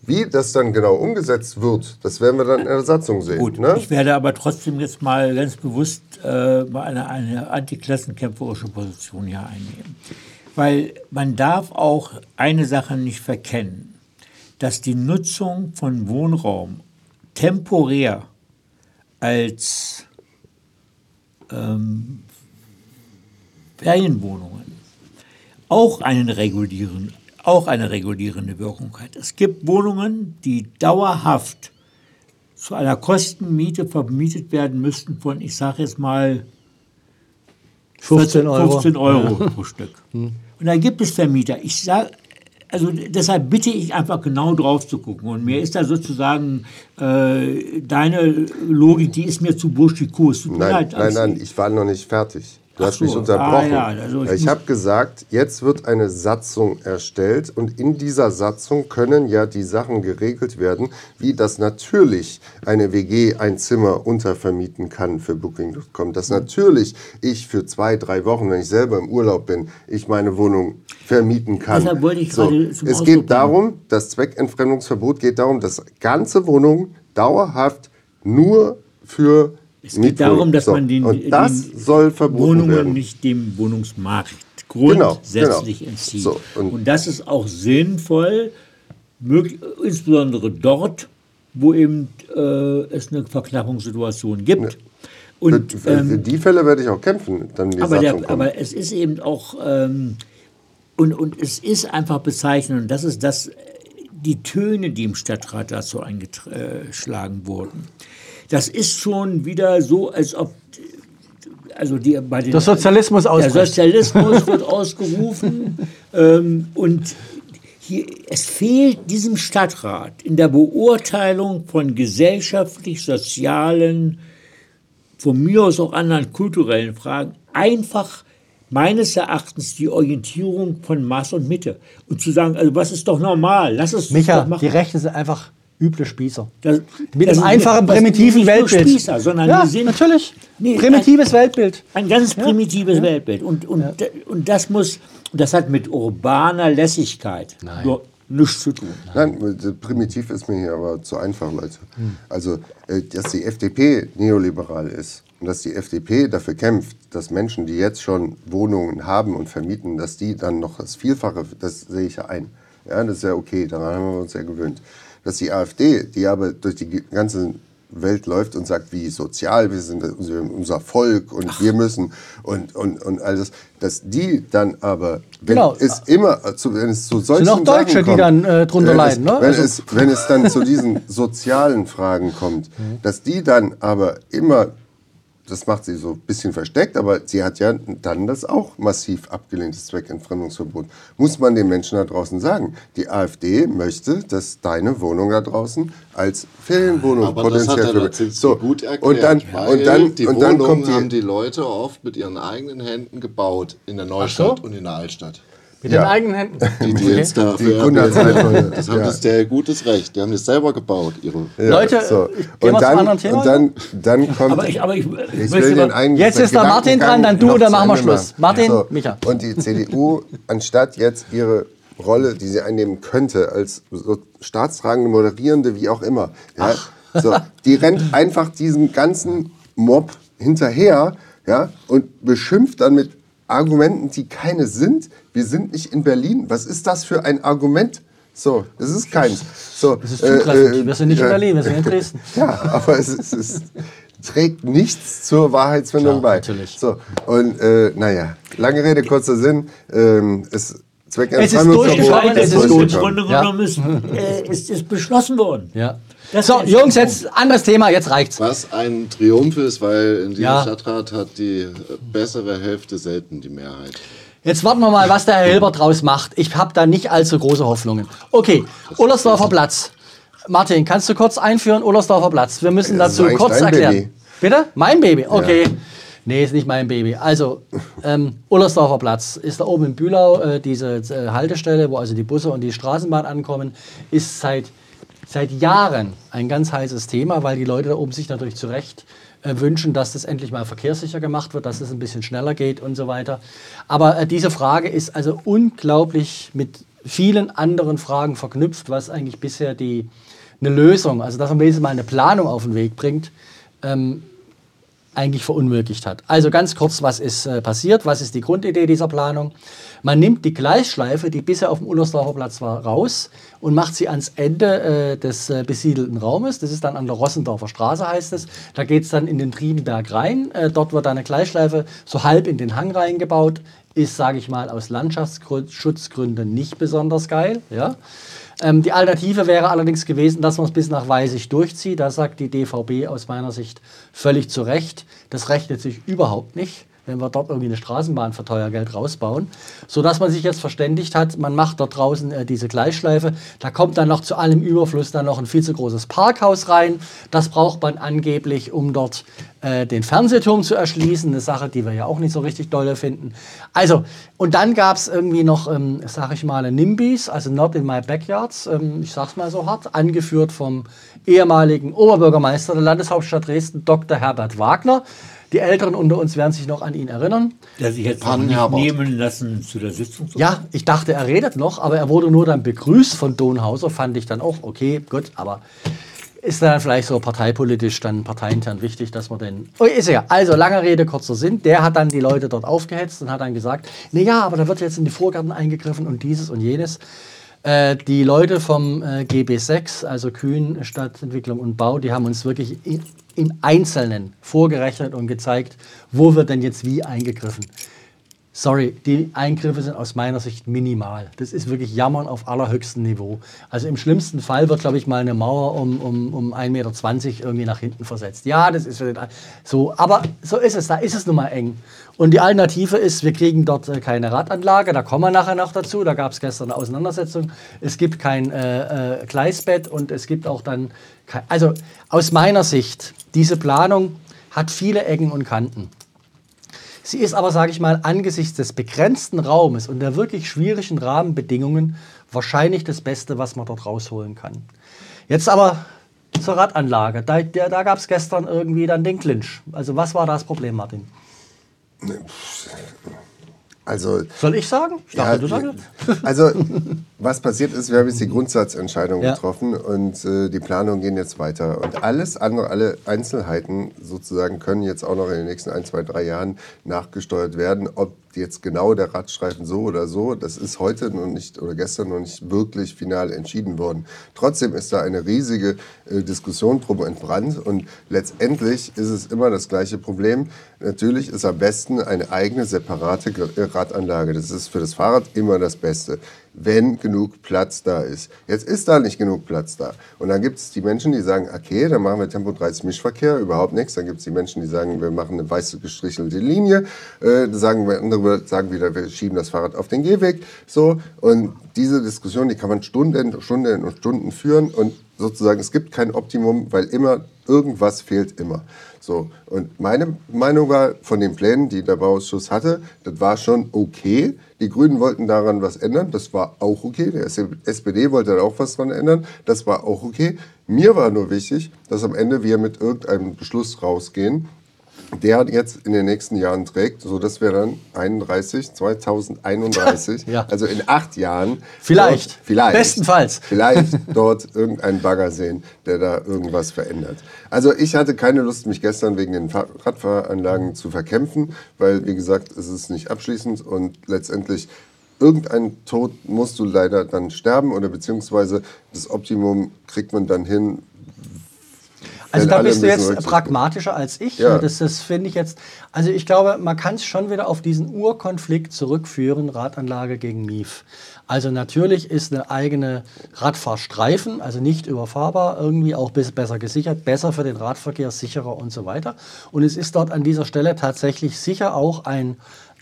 wie das dann genau umgesetzt wird, das werden wir dann in der Satzung sehen. Gut, ne? ich werde aber trotzdem jetzt mal ganz bewusst äh, mal eine, eine antiklassenkämpferische Position hier einnehmen. Weil man darf auch eine Sache nicht verkennen, dass die Nutzung von Wohnraum temporär als ähm, Ferienwohnungen auch einen regulieren, auch eine regulierende Wirkung hat. Es gibt Wohnungen, die dauerhaft zu einer Kostenmiete vermietet werden müssten von, ich sage jetzt mal, 15 Euro. 15 Euro pro Stück. [laughs] Und da gibt es Vermieter. Ich sage, also deshalb bitte ich einfach genau drauf zu gucken. Und mir ist da sozusagen äh, deine Logik, die ist mir zu burschikos. Nein, nein, nein, ich war noch nicht fertig. Du hast mich so, unterbrochen. ah, ja, also ich ich habe gesagt, jetzt wird eine Satzung erstellt und in dieser Satzung können ja die Sachen geregelt werden, wie das natürlich eine WG ein Zimmer untervermieten kann für Booking.com. Dass natürlich ich für zwei, drei Wochen, wenn ich selber im Urlaub bin, ich meine Wohnung vermieten kann. Deshalb wollte ich so, gerade zum es Ausdruck geht darum, das Zweckentfremdungsverbot geht darum, dass ganze Wohnungen dauerhaft nur für Es geht darum, dass so. man den, und das den soll Wohnungen werden. nicht dem Wohnungsmarkt Genau, grundsätzlich genau. entzieht. So, und, und- das ist auch sinnvoll, möglich, insbesondere dort, wo eben äh, es eine Verknappungssituation gibt. Und, für, für ähm, die Fälle werde ich auch kämpfen, aber, der, aber es ist eben auch, ähm, und, und es ist einfach bezeichnend, und das ist das, die Töne, die im Stadtrat dazu eingeschlagen wurden. Das ist schon wieder so, als ob, also die, bei den, Der Sozialismus der ausbricht. Sozialismus wird [laughs] ausgerufen ähm, und hier, es fehlt diesem Stadtrat in der Beurteilung von gesellschaftlich-sozialen, von mir aus auch anderen kulturellen Fragen einfach meines Erachtens die Orientierung von Maß und Mitte. Und zu sagen, also was ist doch normal, lass es Micha, doch machen. die Rechten sind einfach üble Spießer. Das- Mit das einem einfachen, nicht- primitiven Weltbild. Spießer, sondern ja, sind natürlich. Nee, Primitives Weltbild. Ein ganz primitives Weltbild. Und, und, und das muss, das hat mit urbaner Lässigkeit nur nichts zu tun. Nein, äh, primitiv ist mir hier aber zu einfach, Leute. Also, äh, dass die FDP neoliberal ist und dass die FDP dafür kämpft, dass Menschen, die jetzt schon Wohnungen haben und vermieten, dass die dann noch das Vielfache, das sehe ich ja ein. Ja, das ist ja okay, daran haben wir uns ja gewöhnt. Dass die AfD, die aber durch die ganze Welt läuft und sagt, wie sozial wir sind, unser Volk und wir müssen und, und, und alles, dass die dann aber, wenn Genau. es immer, zu, wenn es zu solchen auch Deutsche, Sachen die kommt, dann, äh, drunter leiden, es, ne? Wenn, Also- es, wenn es dann zu diesen sozialen Fragen kommt, dass die dann aber immer, das macht sie so ein bisschen versteckt, aber sie hat ja dann das auch massiv abgelehnt, das Zweckentfremdungsverbot. Muss man den Menschen da draußen sagen. Die AfD möchte, dass deine Wohnung da draußen als Ferienwohnung Aber das hat potenziell für- Lazinski gut erklärt. und dann, weil und dann, die und dann Wohnungen kommt haben die, die Leute oft mit ihren eigenen Händen gebaut in der Neustadt so? und in der Altstadt. Mit Ja. den eigenen Händen. Die, die jetzt da Die das haben ja. das der gutes Recht. Die haben das selber gebaut. Ihre ja, Leute, so. und zum dann, anderen Thema und dann, dann kommt Aber ich, aber ich, Ich will den einen Jetzt ist der Martin dran, dann du, dann machen wir Schluss. Martin, So, Micha. Und die CDU, [laughs] anstatt jetzt ihre Rolle, die sie einnehmen könnte, als so staatstragende, moderierende, wie auch immer, ja, so, die rennt einfach diesem ganzen Mob hinterher ja, und beschimpft dann mit Argumenten, die keine sind. Wir sind nicht in Berlin. Was ist das für ein Argument? So, das ist keins. So, Das ist zutreffend. wir sind nicht in äh, Berlin, wir sind in Dresden. [laughs] ja, aber es, ist, es trägt nichts zur Wahrheitsfindung Klar, bei. natürlich. So, und äh, naja, lange Rede, kurzer Sinn. Ähm, es, Zweck Es ist durchgekommen, es ist Im gut. Grunde Ja. genommen ist, äh, ist, ist beschlossen worden. Ja. Das So, Jungs, jetzt anderes Thema, jetzt reicht's. Was ein Triumph ist, weil in diesem Ja. Stadtrat hat die äh, bessere Hälfte selten die Mehrheit. Jetzt warten wir mal, was der Herr Hilbert draus macht. Ich habe da nicht allzu große Hoffnungen. Okay, Ullersdorfer Platz. Martin, kannst du kurz einführen, Ullersdorfer Platz? Wir müssen dazu kurz erklären. Baby. Bitte? Mein Baby, okay. Nee, ist nicht mein Baby. Also, ähm, Ullersdorfer Platz ist da oben in Bühlau, äh, diese äh, Haltestelle, wo also die Busse und die Straßenbahn ankommen, ist seit, seit Jahren ein ganz heißes Thema, weil die Leute da oben sich natürlich zu Recht wünschen, dass das endlich mal verkehrssicher gemacht wird, dass es ein bisschen schneller geht und so weiter. Aber äh, diese Frage ist also unglaublich mit vielen anderen Fragen verknüpft, was eigentlich bisher die, eine Lösung, also dass man wenigstens mal eine Planung auf den Weg bringt, ähm, eigentlich verunmöglicht hat. Also ganz kurz, was ist äh, passiert? Was ist die Grundidee dieser Planung? Man nimmt die Gleisschleife, die bisher auf dem Ullersdorfer Platz war, raus und macht sie ans Ende äh, des äh, besiedelten Raumes. Das ist dann an der Rossendorfer Straße, heißt es. Da geht es dann in den Triebenberg rein. Äh, dort wird eine Gleisschleife so halb in den Hang reingebaut. Ist, sage ich mal, aus Landschaftsschutzgründen nicht besonders geil. Ja? Ähm, die Alternative wäre allerdings gewesen, dass man es bis nach Weisig durchzieht. Da sagt die DVB aus meiner Sicht völlig zu Recht, das rechnet sich überhaupt nicht, wenn wir dort irgendwie eine Straßenbahn für teuer Geld rausbauen. Sodass man sich jetzt verständigt hat, man macht dort draußen äh, diese Gleisschleife. Da kommt dann noch zu allem Überfluss dann noch ein viel zu großes Parkhaus rein. Das braucht man angeblich, um dort äh, den Fernsehturm zu erschließen. Eine Sache, die wir ja auch nicht so richtig dolle finden. Also, und dann gab es irgendwie noch, ähm, sag ich mal, NIMBYs, also Not in My Backyards, ähm, ich sag's mal so hart, angeführt vom ehemaligen Oberbürgermeister der Landeshauptstadt Dresden, Dr. Herbert Wagner. Die Älteren unter uns werden sich noch an ihn erinnern. Der sich jetzt Pan nicht nehmen lassen zu der Sitzung. zu Ja, ich dachte, er redet noch, aber er wurde nur dann begrüßt von Donhauser, fand ich dann auch okay, gut, aber ist dann vielleicht so parteipolitisch dann parteiintern wichtig, dass man den. Oh, ist ja. Also, lange Rede, kurzer Sinn. Der hat dann die Leute dort aufgehetzt und hat dann gesagt: Na ja, aber da wird jetzt in die Vorgärten eingegriffen und dieses und jenes. Äh, die Leute vom äh, GB6, also Kühn, Stadtentwicklung und Bau, die haben uns wirklich im Einzelnen vorgerechnet und gezeigt, wo wird denn jetzt wie eingegriffen. Sorry, die Eingriffe sind aus meiner Sicht minimal. Das ist wirklich Jammern auf allerhöchstem Niveau. Also im schlimmsten Fall wird, glaube ich, mal eine Mauer um, um, um 1,20 Meter irgendwie nach hinten versetzt. Ja, das ist so, aber so ist es, da ist es nun mal eng. Und die Alternative ist, wir kriegen dort äh, keine Radanlage, da kommen wir nachher noch dazu, da gab es gestern eine Auseinandersetzung. Es gibt kein äh, äh, Gleisbett und es gibt auch dann, kein, also aus meiner Sicht, diese Planung hat viele Ecken und Kanten. Sie ist aber, sage ich mal, angesichts des begrenzten Raumes und der wirklich schwierigen Rahmenbedingungen wahrscheinlich das Beste, was man dort rausholen kann. Jetzt aber zur Radanlage. Da, der, da gab es gestern irgendwie dann den Clinch. Also was war das Problem, Martin? Also, Soll ich sagen? Ich dachte, Ja, du sagst. [laughs] also, was passiert ist, wir haben jetzt die Grundsatzentscheidung Ja. getroffen und äh, die Planungen gehen jetzt weiter. Und alles andere, alle Einzelheiten sozusagen können jetzt auch noch in den nächsten ein, zwei, drei Jahren nachgesteuert werden. Ob jetzt genau der Radstreifen so oder so, das ist heute noch nicht oder gestern noch nicht wirklich final entschieden worden. Trotzdem ist da eine riesige äh, Diskussion drum entbrannt und letztendlich ist es immer das gleiche Problem. Natürlich ist am besten eine eigene separate äh, Radanlage. Das ist für das Fahrrad immer das Beste, wenn genug Platz da ist. Jetzt ist da nicht genug Platz da. Und dann gibt es die Menschen, die sagen, okay, dann machen wir Tempo 30 Mischverkehr, überhaupt nichts. Dann gibt es die Menschen, die sagen, wir machen eine weiße gestrichelte Linie. Äh, sagen wir, andere sagen wieder, wir schieben das Fahrrad auf den Gehweg. So. Und diese Diskussion, die kann man Stunden, Stunden und Stunden führen. Und sozusagen, es gibt kein Optimum, weil immer irgendwas fehlt immer. So, und meine Meinung war von den Plänen, die der Bauausschuss hatte, das war schon okay. Die Grünen wollten daran was ändern, das war auch okay. Der SPD wollte auch was dran ändern, das war auch okay. Mir war nur wichtig, dass am Ende wir mit irgendeinem Beschluss rausgehen, der jetzt in den nächsten Jahren trägt, sodass wir dann 31, 2031, Ja. also in acht Jahren, Vielleicht. dort, vielleicht, Bestenfalls. vielleicht [laughs] dort irgendeinen Bagger sehen, der da irgendwas verändert. Also ich hatte keine Lust, mich gestern wegen den Fa- Radfahranlagen zu verkämpfen, weil, wie gesagt, es ist nicht abschließend und letztendlich irgendein Tod musst du leider dann sterben oder beziehungsweise das Optimum kriegt man dann hin, Also da bist du jetzt pragmatischer als ich. Ja. Das, das finde ich jetzt. Also ich glaube, man kann es schon wieder auf diesen Urkonflikt zurückführen, Radanlage gegen MIF. Also natürlich ist eine eigene Radfahrstreifen, also nicht überfahrbar, irgendwie auch besser gesichert, besser für den Radverkehr, sicherer und so weiter. Und es ist dort an dieser Stelle tatsächlich sicher auch ein,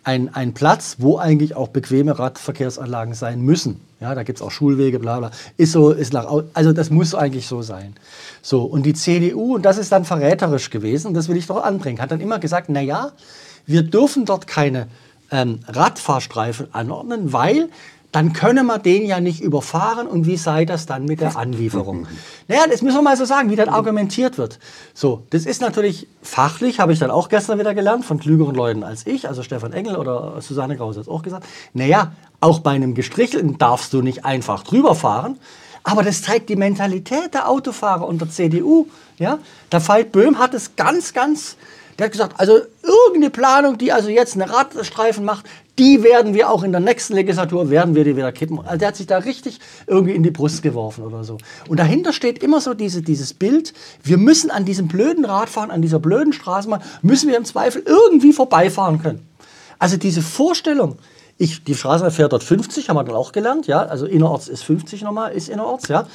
ein, ein Platz, wo eigentlich auch bequeme Radverkehrsanlagen sein müssen. Ja, da gibt es auch Schulwege, bla bla. Ist so, ist nach, also das muss eigentlich so sein. So, und die CDU, und das ist dann verräterisch gewesen, das will ich doch anbringen, hat dann immer gesagt, na ja, wir dürfen dort keine ähm, Radfahrstreifen anordnen, weil dann könne man den ja nicht überfahren und wie sei das dann mit der Anlieferung? naja, das müssen wir mal so sagen, wie dann argumentiert wird. So, das ist natürlich fachlich, habe ich dann auch gestern wieder gelernt, von klügeren Leuten als ich, also Stefan Engel oder Susanne Krause hat es auch gesagt, naja, auch bei einem Gestrichelten darfst du nicht einfach drüber fahren, aber das zeigt die Mentalität der Autofahrer und der CDU. Ja? Der Veit Böhm hat es ganz, ganz, der hat gesagt, also irgendeine Planung, die also jetzt eine Radstreifen macht, die werden wir auch in der nächsten Legislatur, werden wir die wieder kippen. Also der hat sich da richtig irgendwie in die Brust geworfen oder so. Und dahinter steht immer so diese, dieses Bild, wir müssen an diesem blöden Radfahren, an dieser blöden Straßenbahn, müssen wir im Zweifel irgendwie vorbeifahren können. Also diese Vorstellung, ich, die Straßenbahn fährt dort 50, haben wir dann auch gelernt, ja, also innerorts ist 50 nochmal, ist innerorts, ja.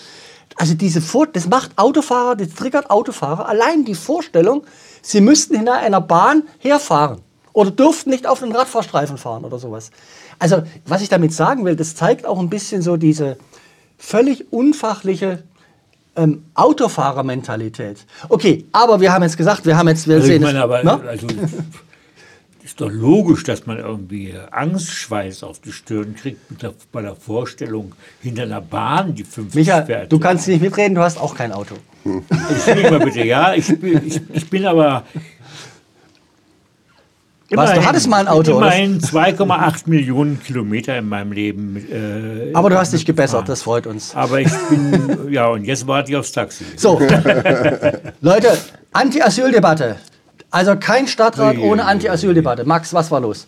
Also diese Vor das macht Autofahrer, das triggert Autofahrer, allein die Vorstellung, sie müssten hinter einer Bahn herfahren oder dürften nicht auf den Radfahrstreifen fahren oder sowas. Also, was ich damit sagen will, das zeigt auch ein bisschen so diese völlig unfachliche ähm, Autofahrermentalität. Okay, aber wir haben jetzt gesagt, wir haben jetzt, wir Also sehen meine, es- aber ne? also, ist doch logisch, dass man irgendwie Angstschweiß auf die Stirn kriegt der, bei der Vorstellung, hinter einer Bahn, die 50 Micha, fährt. du kannst nicht mitreden, du hast auch kein Auto. Entschuldigung mal bitte, ja, ich, bin- ich, ich bin aber. Was, du hattest mal ein Auto? Immerhin 2,8 Millionen Kilometer in meinem Leben. Äh, Aber du hast dich gebessert, das freut uns. Aber ich bin, ja, und jetzt warte ich aufs Taxi. So, [laughs] Leute, Anti-Asyl-Debatte. Also kein Stadtrat Ui, ohne Anti-Asyl-Debatte. Max, was war los?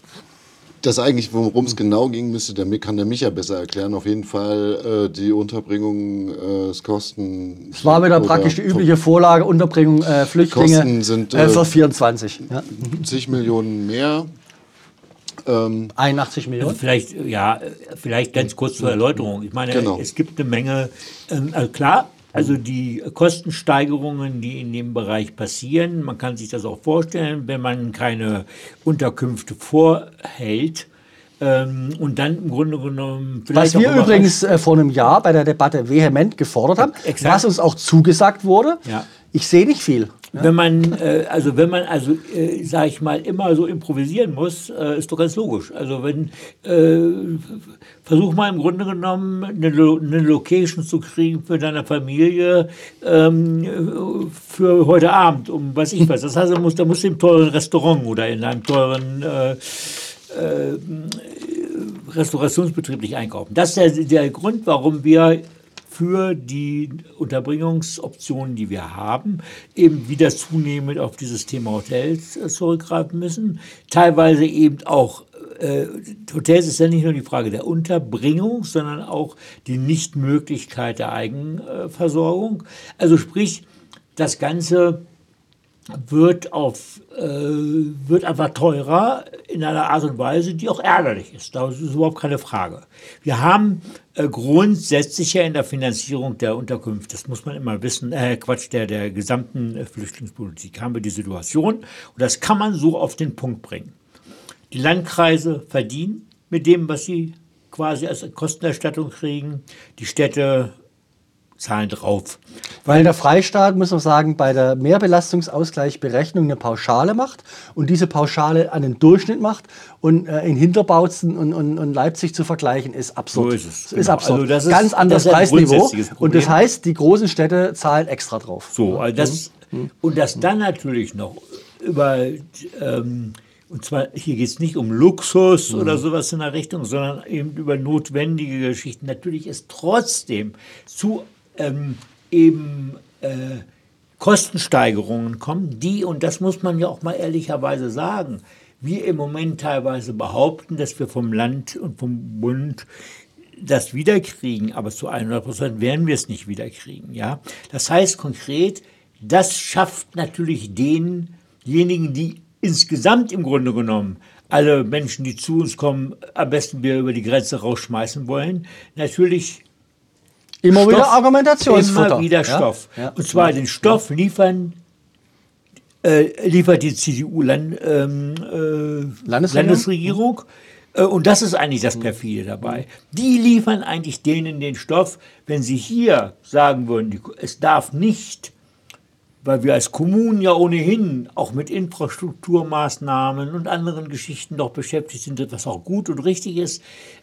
Das eigentlich, worum es genau ging, müsste der, kann der Micha besser erklären. Auf jeden Fall äh, die Unterbringungskosten. Es war wieder praktisch die übliche Vorlage, Unterbringung äh, Flüchtlinge Kosten sind, äh, äh, für 24. Ja. zig Millionen mehr. Ähm, 81 Millionen. Also vielleicht, ja, vielleicht ganz kurz zur Erläuterung. Ich meine, Genau. es gibt eine Menge, also klar, also die Kostensteigerungen, die in dem Bereich passieren, man kann sich das auch vorstellen, wenn man keine Unterkünfte vorhält ähm, und dann im Grunde genommen vielleicht Was wir übrigens äh, vor einem Jahr bei der Debatte vehement gefordert haben, Exakt. was uns auch zugesagt wurde. Ja. Ich sehe nicht viel. Wenn man, äh, also wenn man, also äh, sag ich mal, immer so improvisieren muss, äh, ist doch ganz logisch. Also wenn, äh, versuch mal im Grunde genommen eine, eine Location zu kriegen für deine Familie ähm, äh, für heute Abend, um was ich weiß. Das heißt, da musst, musst du im teuren Restaurant oder in einem teuren äh, äh, Restaurationsbetrieb nicht einkaufen. Das ist der, der Grund, warum wir für die Unterbringungsoptionen, die wir haben, eben wieder zunehmend auf dieses Thema Hotels äh, zurückgreifen müssen. Teilweise eben auch, äh, Hotels ist ja nicht nur die Frage der Unterbringung, sondern auch die Nichtmöglichkeit der Eigenversorgung. Also sprich, das Ganze wird, auf, äh, wird einfach teurer in einer Art und Weise, die auch ärgerlich ist. Das ist überhaupt keine Frage. Wir haben äh, grundsätzlich ja in der Finanzierung der Unterkünfte, das muss man immer wissen, äh, Quatsch, der, der gesamten äh, Flüchtlingspolitik, haben wir die Situation, und das kann man so auf den Punkt bringen. Die Landkreise verdienen mit dem, was sie quasi als Kostenerstattung kriegen. Die Städte zahlen drauf. Weil der Freistaat, muss man sagen, bei der Mehrbelastungsausgleichberechnung eine Pauschale macht und diese Pauschale einen Durchschnitt macht und äh, in Hinterbautzen und, und, und Leipzig zu vergleichen, ist absurd. So ist es, Ist genau. absurd. Also das ist- Ganz anderes Preisniveau. Und das heißt, die großen Städte zahlen extra drauf. So, also das, und das dann natürlich noch über, ähm, und zwar hier geht es nicht um Luxus oder sowas in der Richtung, sondern eben über notwendige Geschichten. Natürlich ist trotzdem zu ähm, eben äh, Kostensteigerungen kommen, die, und das muss man ja auch mal ehrlicherweise sagen, wir im Moment teilweise behaupten, dass wir vom Land und vom Bund das wiederkriegen, aber zu 100 Prozent werden wir es nicht wiederkriegen. Ja? Das heißt konkret, das schafft natürlich denjenigen, die insgesamt im Grunde genommen alle Menschen, die zu uns kommen, am besten wir über die Grenze rausschmeißen wollen, natürlich Immer wieder Stoff, Argumentationsfutter. Immer wieder Ja? Stoff. Ja. Und zwar den Stoff liefern, äh, liefert die CDU-Land, ähm, äh, Landesregierung? Landesregierung. Äh, Und das ist eigentlich das Perfide dabei. Die liefern eigentlich denen den Stoff, wenn sie hier sagen würden, die, es darf nicht, weil wir als Kommunen ja ohnehin auch mit Infrastrukturmaßnahmen und anderen Geschichten doch beschäftigt sind, was auch gut und richtig ist,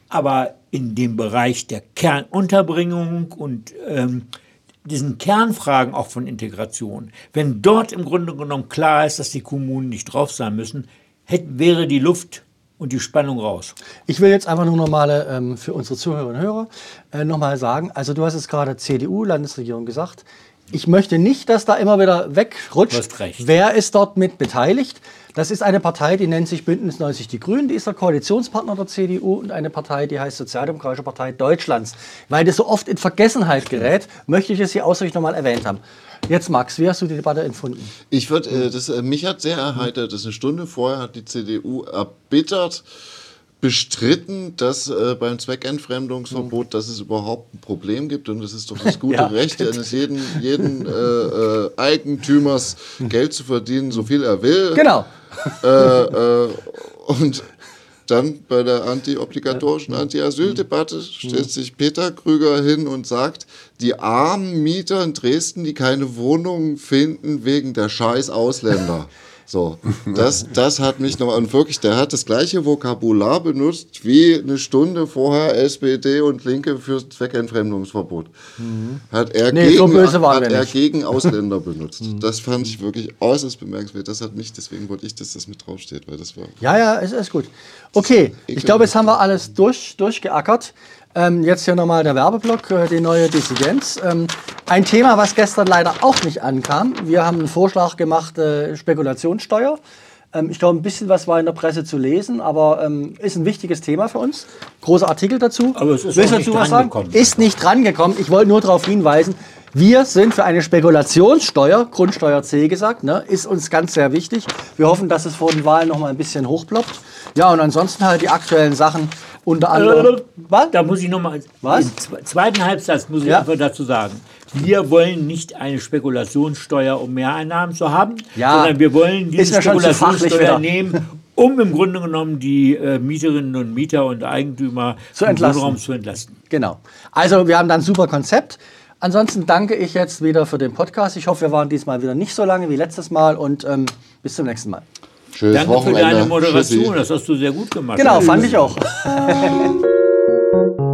aber in dem Bereich der Kernunterbringung und ähm, diesen Kernfragen auch von Integration, wenn dort im Grunde genommen klar ist, dass die Kommunen nicht drauf sein müssen, hätte, wäre die Luft und die Spannung raus. Ich will jetzt einfach nur nochmal ähm, für unsere Zuhörerinnen und Hörer äh, nochmal sagen, also du hast es gerade CDU, Landesregierung gesagt, ich möchte nicht, dass da immer wieder wegrutscht. Du hast recht. Wer ist dort mit beteiligt? Das ist eine Partei, die nennt sich Bündnis 90 Die Grünen, die ist der Koalitionspartner der CDU und eine Partei, die heißt Sozialdemokratische Partei Deutschlands. Weil das so oft in Vergessenheit gerät, möchte ich es hier ausdrücklich nochmal erwähnt haben. Jetzt Max, wie hast du die Debatte empfunden? Ich würde, äh, das, äh, mich hat sehr erheitert, das eine Stunde vorher hat die CDU erbittert bestritten, dass äh, beim Zweckentfremdungsverbot, dass es überhaupt ein Problem gibt und es ist doch das [laughs] gute Ja. Recht eines jeden, jeden äh, äh, Eigentümers Geld zu verdienen, so viel er will. Genau. Äh, äh, und dann bei der anti-obligatorischen Anti-Asyl-Debatte stellt sich Peter Krüger hin und sagt, die armen Mieter in Dresden, die keine Wohnungen finden wegen der scheiß Ausländer. [laughs] So, das, das hat mich noch, und wirklich, der hat das gleiche Vokabular benutzt wie eine Stunde vorher SPD und Linke für Zweckentfremdungsverbot. Hat er, Mhm. Nee, so gegen, böse waren hat er nicht. Mhm. gegen Ausländer benutzt. [laughs] Das fand ich wirklich äußerst bemerkenswert. Das hat mich, deswegen wollte ich, dass das mit draufsteht, weil das war. Ja, ja, es ist gut. Okay, ich glaube, jetzt haben wir alles durch, durchgeackert. Ähm, jetzt hier nochmal der Werbeblock, äh, die neue Dissidenz. Ähm, ein Thema, was gestern leider auch nicht ankam. Wir haben einen Vorschlag gemacht, äh, Spekulationssteuer. Ähm, ich glaube, ein bisschen was war in der Presse zu lesen, aber ähm, ist ein wichtiges Thema für uns. Großer Artikel dazu. Aber es ist Willst nicht dazu was sagen? Ist nicht drangekommen. Ich wollte nur darauf hinweisen, wir sind für eine Spekulationssteuer, Grundsteuer C gesagt, ne, ist uns ganz sehr wichtig. Wir hoffen, dass es vor den Wahlen noch mal ein bisschen hochploppt. Ja, und ansonsten halt die aktuellen Sachen, unter anderem. Was? Da muss ich nochmal, Was? im zwe- zweiten Halbsatz muss ich Ja. einfach dazu sagen. Wir wollen nicht eine Spekulationssteuer, um Mehreinnahmen zu haben, Ja. sondern wir wollen diese Spekulationssteuer nehmen, um im Grunde genommen die äh, Mieterinnen und Mieter und Eigentümer Zu im entlasten. Wohnraum zu entlasten. Genau. Also wir haben da ein super Konzept. Ansonsten danke ich jetzt wieder für den Podcast. Ich hoffe, wir waren diesmal wieder nicht so lange wie letztes Mal und ähm, bis zum nächsten Mal. Schönes Danke für Wochenende. deine Moderation, Tschüssi. das hast du sehr gut gemacht. Genau, fand ich auch. [laughs]